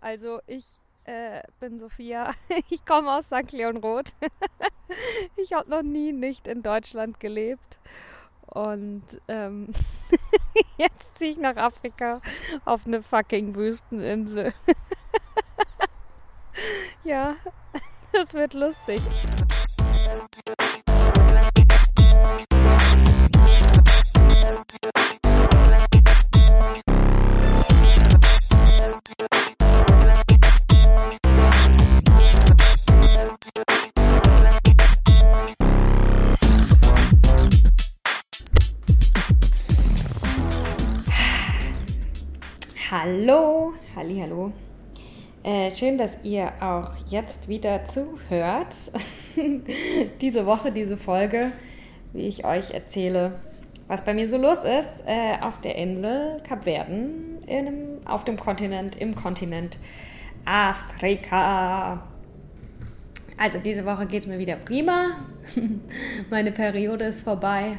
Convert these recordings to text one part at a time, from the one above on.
Also ich äh, bin Sophia. Ich komme aus St. Leon Roth. Ich habe noch nie nicht in Deutschland gelebt. Und ähm, jetzt ziehe ich nach Afrika auf eine fucking Wüsteninsel. ja, das wird lustig. Hallo, halli, hallo. Äh, schön, dass ihr auch jetzt wieder zuhört. diese Woche, diese Folge, wie ich euch erzähle, was bei mir so los ist äh, auf der Insel Kapverden, auf dem Kontinent, im Kontinent Afrika. Also diese Woche geht es mir wieder prima. Meine Periode ist vorbei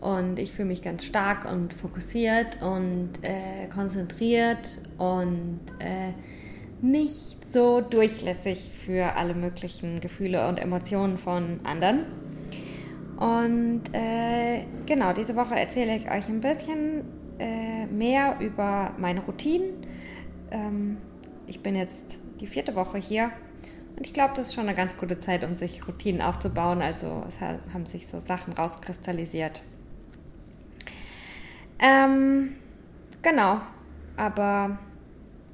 und ich fühle mich ganz stark und fokussiert und äh, konzentriert und äh, nicht so durchlässig für alle möglichen Gefühle und Emotionen von anderen. Und äh, genau, diese Woche erzähle ich euch ein bisschen äh, mehr über meine Routinen. Ähm, ich bin jetzt die vierte Woche hier und ich glaube, das ist schon eine ganz gute Zeit, um sich Routinen aufzubauen. Also es haben sich so Sachen rauskristallisiert. Ähm, genau, aber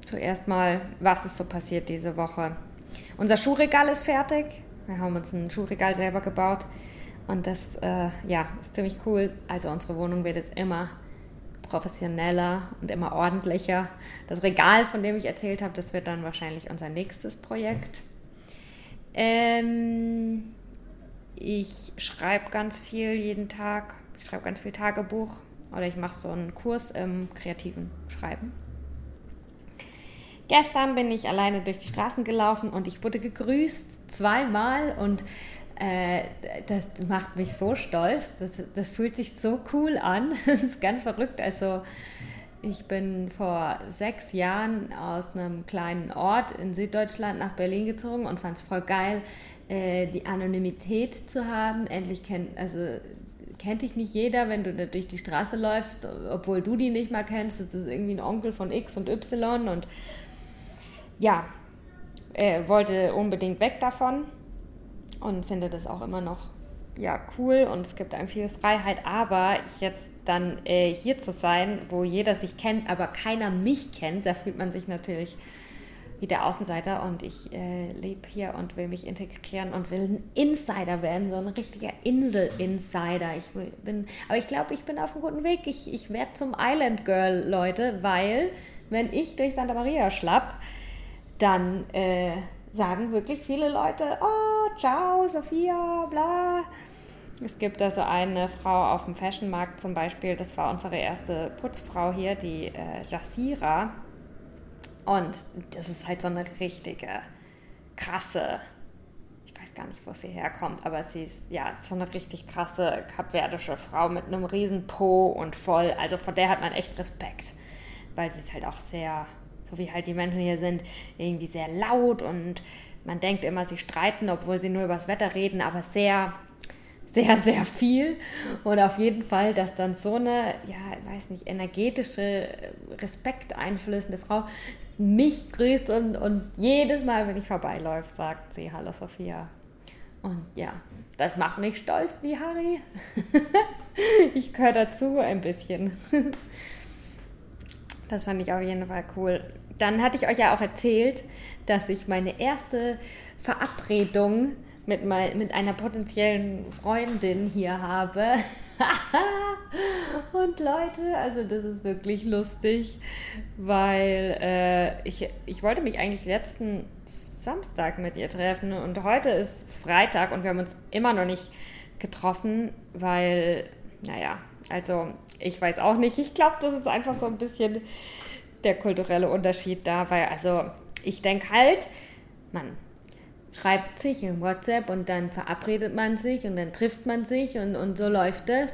zuerst mal, was ist so passiert diese Woche? Unser Schuhregal ist fertig. Wir haben uns ein Schuhregal selber gebaut und das äh, ja, ist ziemlich cool. Also unsere Wohnung wird jetzt immer professioneller und immer ordentlicher. Das Regal, von dem ich erzählt habe, das wird dann wahrscheinlich unser nächstes Projekt. Ähm, ich schreibe ganz viel jeden Tag. Ich schreibe ganz viel Tagebuch oder ich mache so einen Kurs im kreativen Schreiben. Gestern bin ich alleine durch die Straßen gelaufen und ich wurde gegrüßt zweimal und äh, das macht mich so stolz. Das, das fühlt sich so cool an. Das ist ganz verrückt. Also ich bin vor sechs Jahren aus einem kleinen Ort in Süddeutschland nach Berlin gezogen und fand es voll geil, äh, die Anonymität zu haben. Endlich kennt, also kennt dich nicht jeder, wenn du da durch die Straße läufst, obwohl du die nicht mal kennst. Das ist irgendwie ein Onkel von X und Y und ja, er wollte unbedingt weg davon und finde das auch immer noch ja cool und es gibt einem viel Freiheit, aber jetzt dann äh, hier zu sein, wo jeder sich kennt, aber keiner mich kennt, da fühlt man sich natürlich wie der Außenseiter und ich äh, lebe hier und will mich integrieren und will ein Insider werden, so ein richtiger Insel-Insider. Ich bin, aber ich glaube, ich bin auf einem guten Weg. Ich, ich werde zum Island Girl, Leute, weil wenn ich durch Santa Maria schlapp, dann äh, sagen wirklich viele Leute, oh, ciao, Sophia, bla. Es gibt also eine Frau auf dem Fashionmarkt zum Beispiel, das war unsere erste Putzfrau hier, die äh, Jassira und das ist halt so eine richtige, krasse, ich weiß gar nicht, wo sie herkommt, aber sie ist ja so eine richtig krasse kapverdische Frau mit einem riesen Po und voll. Also vor der hat man echt Respekt, weil sie ist halt auch sehr, so wie halt die Menschen hier sind, irgendwie sehr laut und man denkt immer, sie streiten, obwohl sie nur über das Wetter reden, aber sehr sehr, sehr viel. Und auf jeden Fall, dass dann so eine, ja, ich weiß nicht, energetische, respekteinflößende Frau mich grüßt und, und jedes Mal, wenn ich vorbeiläufe, sagt sie Hallo Sophia. Und ja, das macht mich stolz wie Harry. ich gehöre dazu ein bisschen. das fand ich auf jeden Fall cool. Dann hatte ich euch ja auch erzählt, dass ich meine erste Verabredung mit, mein, mit einer potenziellen Freundin hier habe. und Leute, also das ist wirklich lustig, weil äh, ich, ich wollte mich eigentlich letzten Samstag mit ihr treffen und heute ist Freitag und wir haben uns immer noch nicht getroffen, weil, naja, also ich weiß auch nicht. Ich glaube, das ist einfach so ein bisschen der kulturelle Unterschied da, weil also ich denke halt, man schreibt sich in WhatsApp und dann verabredet man sich und dann trifft man sich und, und so läuft das.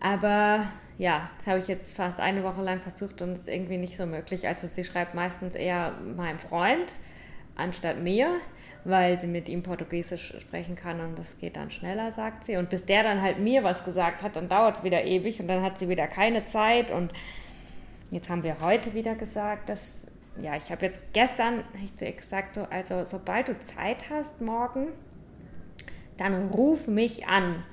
Aber ja, das habe ich jetzt fast eine Woche lang versucht und es ist irgendwie nicht so möglich. Also sie schreibt meistens eher meinem Freund anstatt mir, weil sie mit ihm Portugiesisch sprechen kann und das geht dann schneller, sagt sie. Und bis der dann halt mir was gesagt hat, dann dauert es wieder ewig und dann hat sie wieder keine Zeit und jetzt haben wir heute wieder gesagt, dass ja, ich habe jetzt gestern ich gesagt, so, also sobald du Zeit hast morgen, dann ruf mich an.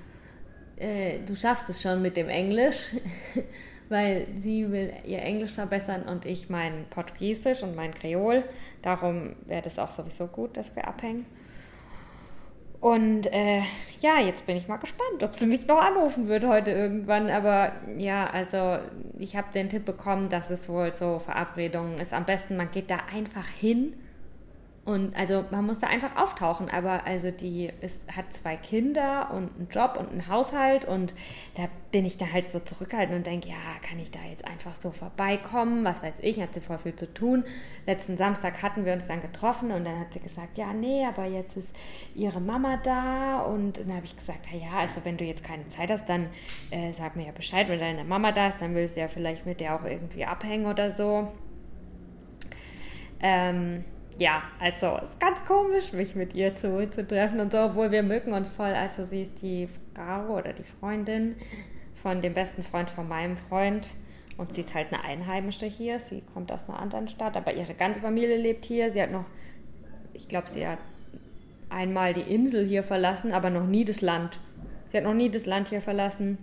Äh, du schaffst es schon mit dem Englisch, weil sie will ihr Englisch verbessern und ich mein Portugiesisch und mein Kreol. Darum wäre das auch sowieso gut, dass wir abhängen. Und äh, ja, jetzt bin ich mal gespannt, ob sie mich noch anrufen wird heute irgendwann. Aber ja, also ich habe den Tipp bekommen, dass es wohl so Verabredungen ist. Am besten, man geht da einfach hin und also man muss da einfach auftauchen, aber also die ist, hat zwei Kinder und einen Job und einen Haushalt und da bin ich da halt so zurückhaltend und denke, ja, kann ich da jetzt einfach so vorbeikommen? Was weiß ich, hat sie voll viel zu tun. Letzten Samstag hatten wir uns dann getroffen und dann hat sie gesagt, ja, nee, aber jetzt ist ihre Mama da und dann habe ich gesagt, ja, also wenn du jetzt keine Zeit hast, dann äh, sag mir ja Bescheid, wenn deine Mama da ist, dann willst du ja vielleicht mit der auch irgendwie abhängen oder so. Ähm, ja, also ist ganz komisch, mich mit ihr zu, zu treffen und so, obwohl wir mögen uns voll. Also sie ist die Frau oder die Freundin von dem besten Freund von meinem Freund und sie ist halt eine Einheimische hier. Sie kommt aus einer anderen Stadt, aber ihre ganze Familie lebt hier. Sie hat noch, ich glaube, sie hat einmal die Insel hier verlassen, aber noch nie das Land. Sie hat noch nie das Land hier verlassen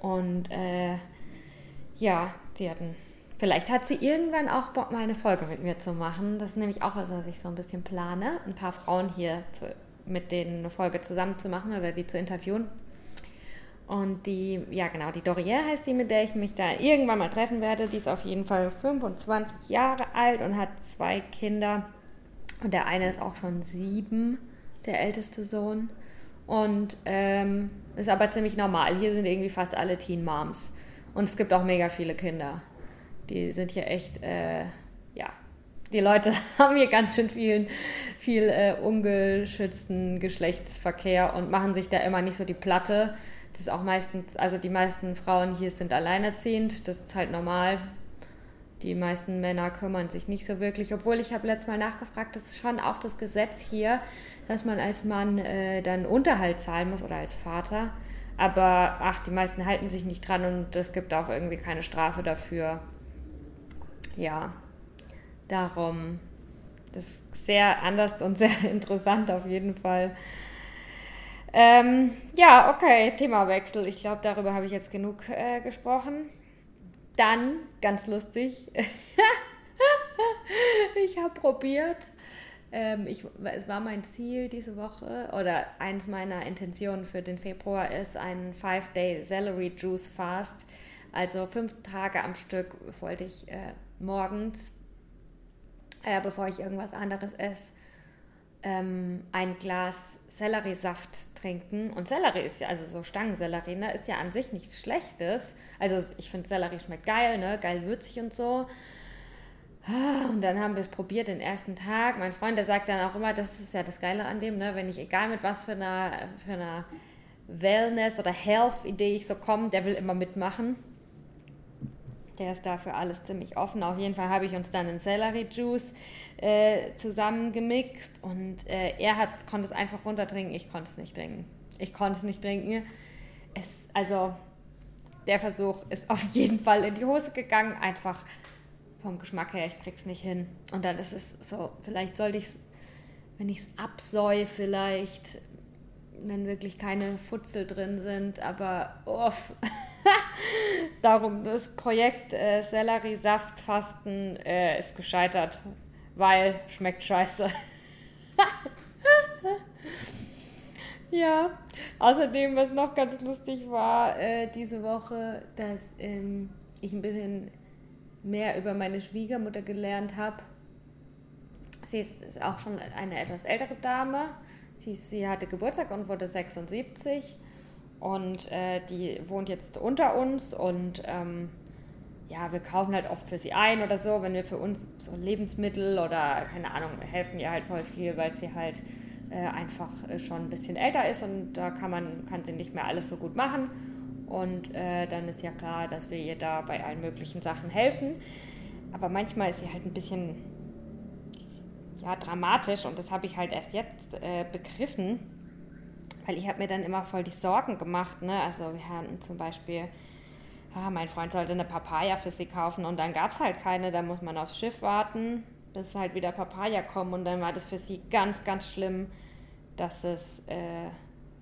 und äh, ja, sie hat ein Vielleicht hat sie irgendwann auch Bock, mal eine Folge mit mir zu machen. Das ist nämlich auch was, was ich so ein bisschen plane. Ein paar Frauen hier zu, mit denen eine Folge zusammen zu machen oder die zu interviewen. Und die, ja genau, die Dorier heißt die, mit der ich mich da irgendwann mal treffen werde. Die ist auf jeden Fall 25 Jahre alt und hat zwei Kinder. Und der eine ist auch schon sieben, der älteste Sohn. Und ähm, ist aber ziemlich normal. Hier sind irgendwie fast alle Teen Moms. Und es gibt auch mega viele Kinder die sind hier echt, äh, ja, die Leute haben hier ganz schön viel, viel äh, ungeschützten Geschlechtsverkehr und machen sich da immer nicht so die Platte. Das ist auch meistens, also die meisten Frauen hier sind alleinerziehend, das ist halt normal. Die meisten Männer kümmern sich nicht so wirklich, obwohl ich habe letztes Mal nachgefragt, das ist schon auch das Gesetz hier, dass man als Mann äh, dann Unterhalt zahlen muss oder als Vater. Aber ach, die meisten halten sich nicht dran und es gibt auch irgendwie keine Strafe dafür ja, darum, das ist sehr anders und sehr interessant auf jeden Fall. Ähm, ja, okay, Themawechsel. Ich glaube, darüber habe ich jetzt genug äh, gesprochen. Dann, ganz lustig, ich habe probiert, ähm, ich, es war mein Ziel diese Woche oder eins meiner Intentionen für den Februar ist ein Five-Day Celery Juice Fast. Also fünf Tage am Stück wollte ich äh, morgens, äh, bevor ich irgendwas anderes esse, ähm, ein Glas Selleriesaft trinken. Und Sellerie ist ja, also so Stangensellerie, ne, ist ja an sich nichts Schlechtes. Also ich finde Sellerie schmeckt geil, ne, geil würzig und so. Und dann haben wir es probiert den ersten Tag. Mein Freund, der sagt dann auch immer, das ist ja das Geile an dem, ne, wenn ich egal mit was für einer, für einer Wellness- oder Health-Idee ich so komme, der will immer mitmachen. Der ist dafür alles ziemlich offen. Auf jeden Fall habe ich uns dann einen Celery Juice äh, zusammengemixt und äh, er hat, konnte es einfach runtertrinken, ich konnte es nicht trinken. Ich konnte es nicht trinken. Es, also der Versuch ist auf jeden Fall in die Hose gegangen, einfach vom Geschmack her, ich krieg's nicht hin. Und dann ist es so, vielleicht sollte ich es, wenn ich es absäue, vielleicht, wenn wirklich keine Futzel drin sind, aber uff. Darum, das Projekt äh, Selleriesaftfasten äh, ist gescheitert, weil schmeckt scheiße. ja, außerdem, was noch ganz lustig war äh, diese Woche, dass ähm, ich ein bisschen mehr über meine Schwiegermutter gelernt habe. Sie ist auch schon eine etwas ältere Dame. Sie, sie hatte Geburtstag und wurde 76 und äh, die wohnt jetzt unter uns und ähm, ja, wir kaufen halt oft für sie ein oder so, wenn wir für uns so Lebensmittel oder keine Ahnung, helfen ihr halt voll viel, weil sie halt äh, einfach äh, schon ein bisschen älter ist und da kann man, kann sie nicht mehr alles so gut machen. Und äh, dann ist ja klar, dass wir ihr da bei allen möglichen Sachen helfen. Aber manchmal ist sie halt ein bisschen ja, dramatisch und das habe ich halt erst jetzt äh, begriffen, weil ich habe mir dann immer voll die Sorgen gemacht. Ne? Also wir hatten zum Beispiel, ja, mein Freund sollte eine Papaya für sie kaufen und dann gab es halt keine, da muss man aufs Schiff warten, bis halt wieder Papaya kommen und dann war das für sie ganz, ganz schlimm, dass es... Äh,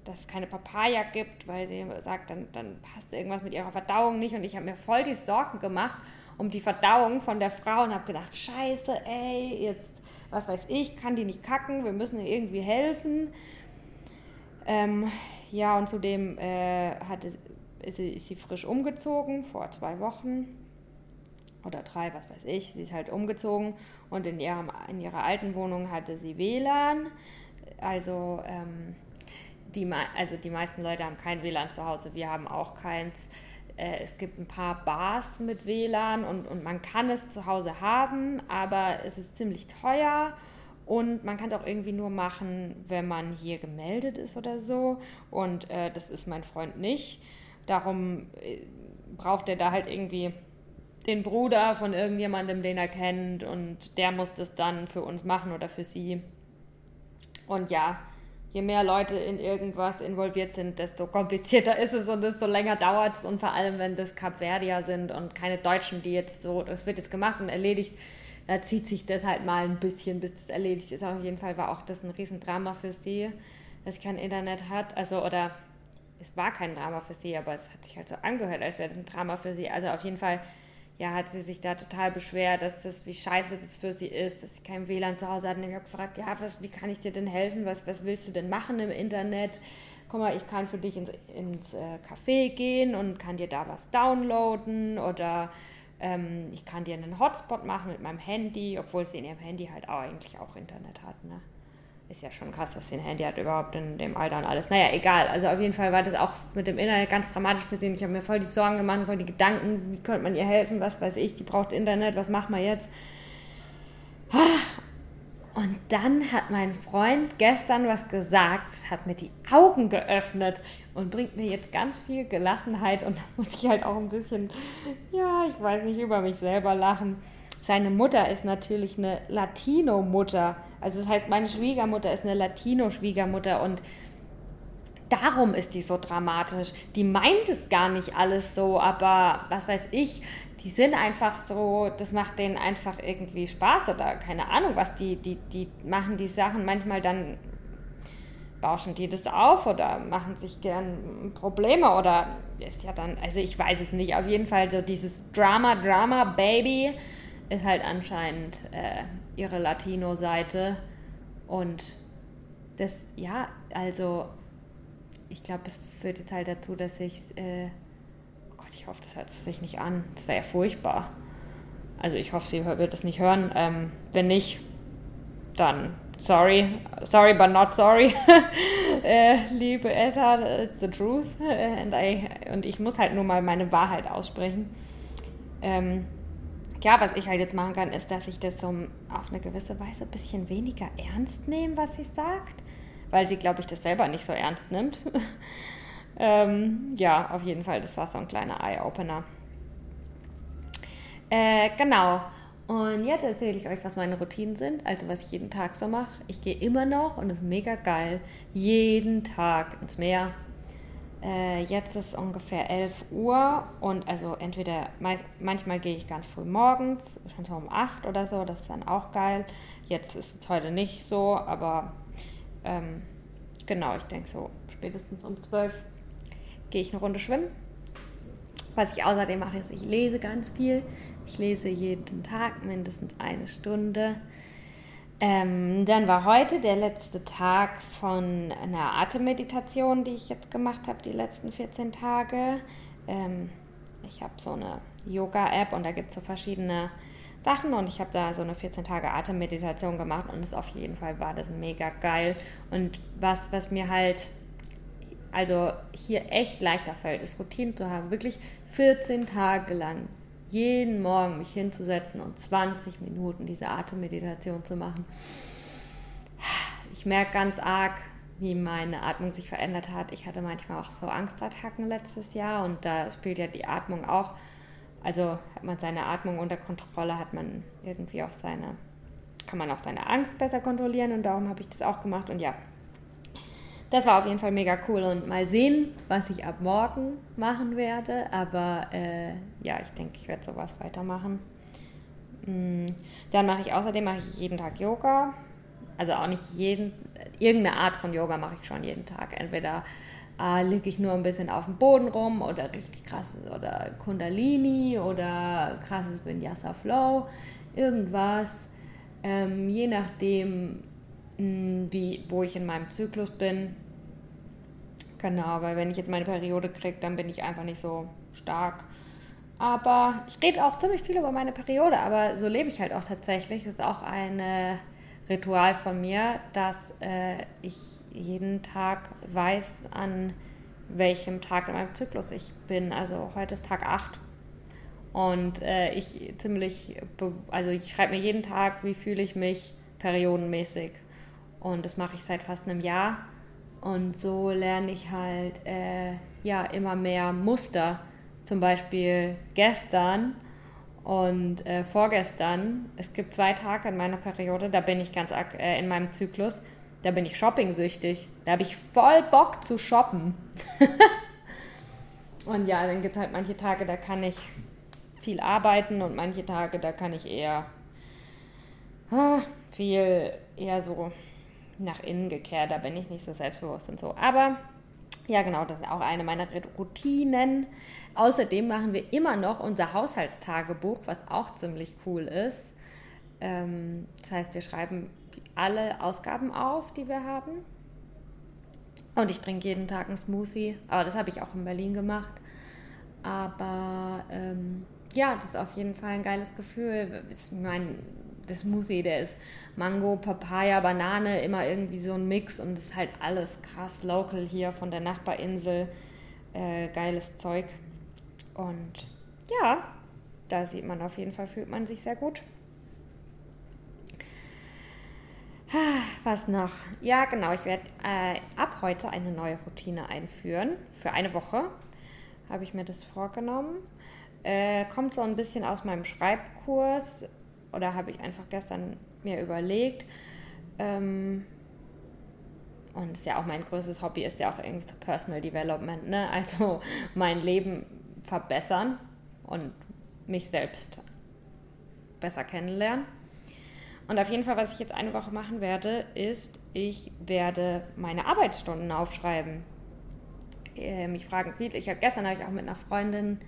dass es keine Papaya gibt, weil sie sagt, dann, dann passt irgendwas mit ihrer Verdauung nicht. Und ich habe mir voll die Sorgen gemacht um die Verdauung von der Frau und habe gedacht, scheiße, ey, jetzt, was weiß ich, kann die nicht kacken, wir müssen ihr irgendwie helfen. Ähm, ja, und zudem äh, hatte, ist, sie, ist sie frisch umgezogen, vor zwei Wochen oder drei, was weiß ich. Sie ist halt umgezogen und in, ihrem, in ihrer alten Wohnung hatte sie WLAN. Also ähm, die, also die meisten Leute haben kein WLAN zu Hause, wir haben auch keins. Äh, es gibt ein paar Bars mit WLAN und, und man kann es zu Hause haben, aber es ist ziemlich teuer und man kann es auch irgendwie nur machen, wenn man hier gemeldet ist oder so. Und äh, das ist mein Freund nicht. Darum äh, braucht er da halt irgendwie den Bruder von irgendjemandem, den er kennt und der muss das dann für uns machen oder für sie. Und ja, je mehr Leute in irgendwas involviert sind, desto komplizierter ist es und desto länger dauert es. Und vor allem, wenn das Kapverdier sind und keine Deutschen, die jetzt so, das wird jetzt gemacht und erledigt, da zieht sich das halt mal ein bisschen, bis es erledigt ist. Auf jeden Fall war auch das ein Riesendrama für sie, dass sie kein Internet hat. Also, oder es war kein Drama für sie, aber es hat sich halt so angehört, als wäre das ein Drama für sie. Also auf jeden Fall ja, hat sie sich da total beschwert, dass das, wie scheiße das für sie ist, dass sie kein WLAN zu Hause hat. Und ich habe gefragt, ja, was, wie kann ich dir denn helfen? Was, was willst du denn machen im Internet? Guck mal, ich kann für dich ins, ins äh, Café gehen und kann dir da was downloaden oder ähm, ich kann dir einen Hotspot machen mit meinem Handy, obwohl sie in ihrem Handy halt auch eigentlich auch Internet hat, ne? ist ja schon krass, dass sie ein Handy hat überhaupt in dem Alter und alles. Naja, egal. Also auf jeden Fall war das auch mit dem Internet ganz dramatisch für sie. Ich habe mir voll die Sorgen gemacht, voll die Gedanken, wie könnte man ihr helfen, was weiß ich, die braucht Internet, was machen wir jetzt? Und dann hat mein Freund gestern was gesagt, das hat mir die Augen geöffnet und bringt mir jetzt ganz viel Gelassenheit und da muss ich halt auch ein bisschen, ja, ich weiß nicht, über mich selber lachen. Seine Mutter ist natürlich eine Latino-Mutter. Also das heißt, meine Schwiegermutter ist eine Latino-Schwiegermutter und darum ist die so dramatisch. Die meint es gar nicht alles so, aber was weiß ich, die sind einfach so, das macht denen einfach irgendwie Spaß oder keine Ahnung was, die, die, die machen die Sachen manchmal dann bauschen die das auf oder machen sich gern Probleme oder ist ja dann, also ich weiß es nicht, auf jeden Fall so dieses Drama, Drama, Baby ist halt anscheinend äh, ihre Latino-Seite. Und das, ja, also ich glaube, es führt jetzt halt dazu, dass ich, äh, hoffe, das hört sich nicht an. Das wäre ja furchtbar. Also ich hoffe, sie wird es nicht hören. Ähm, wenn nicht, dann sorry, sorry but not sorry. äh, liebe Eltern, it's the truth. And I, und ich muss halt nur mal meine Wahrheit aussprechen. Ähm, ja, was ich halt jetzt machen kann, ist, dass ich das so auf eine gewisse Weise ein bisschen weniger ernst nehme, was sie sagt, weil sie, glaube ich, das selber nicht so ernst nimmt. ähm, ja, auf jeden Fall, das war so ein kleiner Eye-Opener. Äh, genau. Und jetzt erzähle ich euch, was meine Routinen sind, also was ich jeden Tag so mache. Ich gehe immer noch und das ist mega geil, jeden Tag ins Meer, äh, jetzt ist ungefähr 11 Uhr und also entweder manchmal gehe ich ganz früh morgens, schon so um 8 oder so, das ist dann auch geil. Jetzt ist es heute nicht so, aber ähm, genau, ich denke so spätestens um 12 gehe ich eine Runde schwimmen. Was ich außerdem mache, ist, ich lese ganz viel. Ich lese jeden Tag mindestens eine Stunde. Ähm, dann war heute der letzte Tag von einer Atemmeditation, die ich jetzt gemacht habe, die letzten 14 Tage. Ähm, ich habe so eine Yoga-App und da gibt es so verschiedene Sachen und ich habe da so eine 14 Tage Atemmeditation gemacht und das auf jeden Fall war das mega geil. Und was, was mir halt also hier echt leichter fällt, ist Routinen zu haben, wirklich 14 Tage lang jeden Morgen mich hinzusetzen und 20 Minuten diese Atemmeditation zu machen. Ich merke ganz arg, wie meine Atmung sich verändert hat. Ich hatte manchmal auch so Angstattacken letztes Jahr und da spielt ja die Atmung auch. Also hat man seine Atmung unter Kontrolle, hat man irgendwie auch seine, kann man auch seine Angst besser kontrollieren und darum habe ich das auch gemacht und ja, das war auf jeden Fall mega cool und mal sehen, was ich ab morgen machen werde. Aber äh, ja, ich denke, ich werde sowas weitermachen. Mm, dann mache ich außerdem mache ich jeden Tag Yoga. Also auch nicht jeden, irgendeine Art von Yoga mache ich schon jeden Tag. Entweder äh, liege ich nur ein bisschen auf dem Boden rum oder richtig krasses oder Kundalini oder krasses Vinyasa Flow, irgendwas. Ähm, je nachdem, wie, wo ich in meinem Zyklus bin. Genau, weil wenn ich jetzt meine Periode kriege, dann bin ich einfach nicht so stark. Aber ich rede auch ziemlich viel über meine Periode, aber so lebe ich halt auch tatsächlich. Das ist auch ein äh, Ritual von mir, dass äh, ich jeden Tag weiß, an welchem Tag in meinem Zyklus ich bin. Also heute ist Tag 8. Und äh, ich ziemlich, also ich schreibe mir jeden Tag, wie fühle ich mich periodenmäßig. Und das mache ich seit fast einem Jahr. Und so lerne ich halt äh, ja immer mehr Muster. Zum Beispiel gestern und äh, vorgestern. Es gibt zwei Tage in meiner Periode, da bin ich ganz äh, in meinem Zyklus. Da bin ich shopping-süchtig. Da habe ich voll Bock zu shoppen. und ja, dann gibt es halt manche Tage, da kann ich viel arbeiten und manche Tage, da kann ich eher ah, viel eher so nach innen gekehrt, da bin ich nicht so selbstbewusst und so. Aber ja, genau, das ist auch eine meiner Routinen. Außerdem machen wir immer noch unser Haushaltstagebuch, was auch ziemlich cool ist. Ähm, das heißt, wir schreiben alle Ausgaben auf, die wir haben. Und ich trinke jeden Tag einen Smoothie. Aber das habe ich auch in Berlin gemacht. Aber ähm, ja, das ist auf jeden Fall ein geiles Gefühl. Ich meine, der Smoothie, der ist Mango, Papaya, Banane, immer irgendwie so ein Mix und es ist halt alles krass local hier von der Nachbarinsel. Äh, geiles Zeug. Und ja, da sieht man auf jeden Fall, fühlt man sich sehr gut. Was noch? Ja, genau, ich werde äh, ab heute eine neue Routine einführen. Für eine Woche habe ich mir das vorgenommen. Äh, kommt so ein bisschen aus meinem Schreibkurs oder habe ich einfach gestern mir überlegt. Ähm, und ist ja auch mein größtes Hobby, ist ja auch irgendwie so Personal Development, ne? Also mein Leben verbessern und mich selbst besser kennenlernen. Und auf jeden Fall, was ich jetzt eine Woche machen werde, ist, ich werde meine Arbeitsstunden aufschreiben. Mich fragen viele. Ich habe gestern habe ich auch mit einer Freundin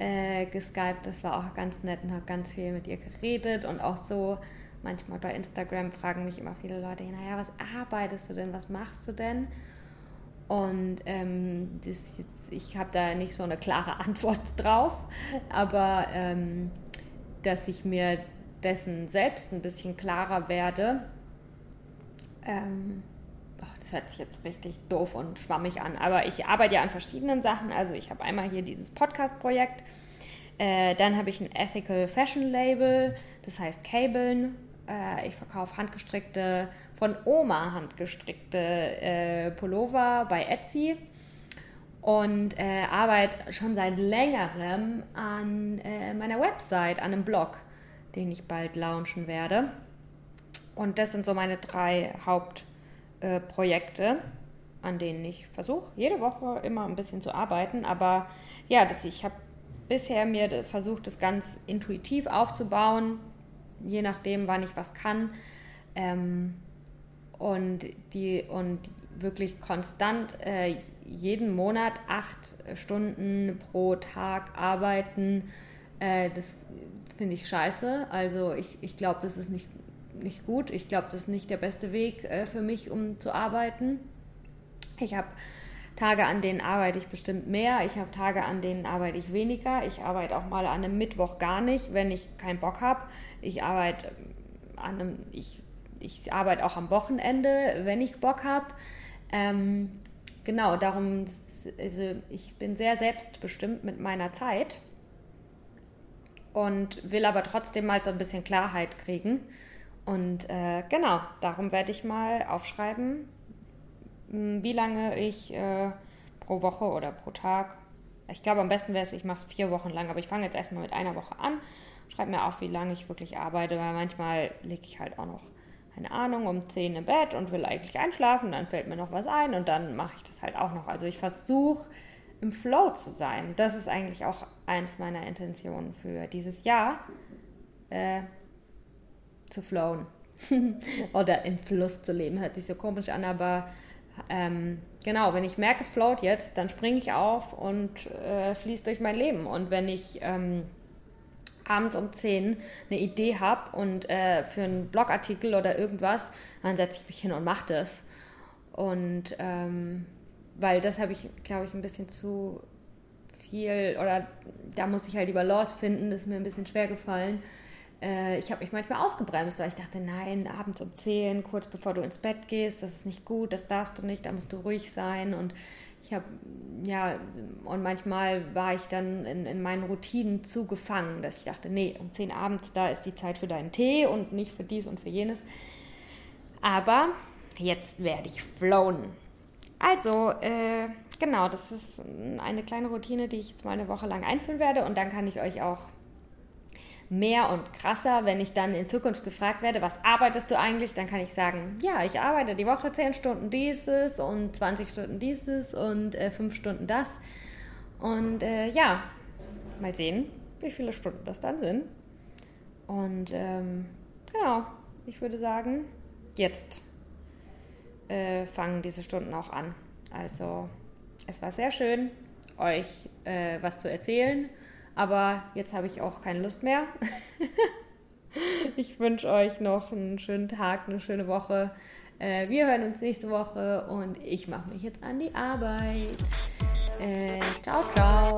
äh, geskypt. Das war auch ganz nett und habe ganz viel mit ihr geredet und auch so. Manchmal bei Instagram fragen mich immer viele Leute, naja, was arbeitest du denn, was machst du denn? Und ähm, das, ich habe da nicht so eine klare Antwort drauf, aber ähm, dass ich mir dessen selbst ein bisschen klarer werde, ähm, das hört sich jetzt richtig doof und schwammig an, aber ich arbeite ja an verschiedenen Sachen. Also ich habe einmal hier dieses Podcast-Projekt, äh, dann habe ich ein Ethical Fashion Label, das heißt Cabeln. Äh, ich verkaufe handgestrickte, von Oma handgestrickte äh, Pullover bei Etsy und äh, arbeite schon seit längerem an äh, meiner Website, an einem Blog, den ich bald launchen werde. Und das sind so meine drei Haupt- äh, Projekte, an denen ich versuche, jede Woche immer ein bisschen zu arbeiten. Aber ja, das, ich habe bisher mir versucht, das ganz intuitiv aufzubauen, je nachdem, wann ich was kann. Ähm, und, die, und wirklich konstant äh, jeden Monat acht Stunden pro Tag arbeiten, äh, das finde ich scheiße. Also ich, ich glaube, das ist nicht nicht gut. Ich glaube, das ist nicht der beste Weg äh, für mich, um zu arbeiten. Ich habe Tage, an denen arbeite ich bestimmt mehr. Ich habe Tage, an denen arbeite ich weniger. Ich arbeite auch mal an einem Mittwoch gar nicht, wenn ich keinen Bock habe. Ich arbeite ähm, an einem, ich, ich arbeite auch am Wochenende, wenn ich Bock habe. Ähm, genau, darum, also ich bin sehr selbstbestimmt mit meiner Zeit und will aber trotzdem mal so ein bisschen Klarheit kriegen und äh, genau, darum werde ich mal aufschreiben, wie lange ich äh, pro Woche oder pro Tag, ich glaube am besten wäre es, ich mache es vier Wochen lang, aber ich fange jetzt erstmal mit einer Woche an, schreibe mir auf, wie lange ich wirklich arbeite, weil manchmal lege ich halt auch noch, keine Ahnung, um 10 im Bett und will eigentlich einschlafen, dann fällt mir noch was ein und dann mache ich das halt auch noch. Also ich versuche im Flow zu sein. Das ist eigentlich auch eins meiner Intentionen für dieses Jahr, äh, zu flowen. Oder im Fluss zu leben. Hört sich so komisch an, aber ähm, genau, wenn ich merke, es float jetzt, dann springe ich auf und äh, fließe durch mein Leben. Und wenn ich ähm, abends um 10 eine Idee habe und äh, für einen Blogartikel oder irgendwas, dann setze ich mich hin und mache das. Und ähm, weil das habe ich, glaube ich, ein bisschen zu viel oder da muss ich halt die Balance finden, das ist mir ein bisschen schwer gefallen. Äh, ich habe mich manchmal ausgebremst, weil ich dachte, nein, abends um 10, kurz bevor du ins Bett gehst, das ist nicht gut, das darfst du nicht, da musst du ruhig sein und ich habe, ja, und manchmal war ich dann in, in meinen Routinen zu gefangen, dass ich dachte, nee, um 10 abends, da ist die Zeit für deinen Tee und nicht für dies und für jenes. Aber jetzt werde ich flown. Also, äh, genau, das ist eine kleine Routine, die ich jetzt mal eine Woche lang einführen werde und dann kann ich euch auch mehr und krasser, wenn ich dann in Zukunft gefragt werde, was arbeitest du eigentlich, dann kann ich sagen, ja, ich arbeite die Woche 10 Stunden dieses und 20 Stunden dieses und äh, 5 Stunden das. Und äh, ja, mal sehen, wie viele Stunden das dann sind. Und ähm, genau, ich würde sagen, jetzt äh, fangen diese Stunden auch an. Also es war sehr schön, euch äh, was zu erzählen, aber jetzt habe ich auch keine Lust mehr. ich wünsche euch noch einen schönen Tag, eine schöne Woche. Äh, wir hören uns nächste Woche und ich mache mich jetzt an die Arbeit. Äh, ciao, ciao.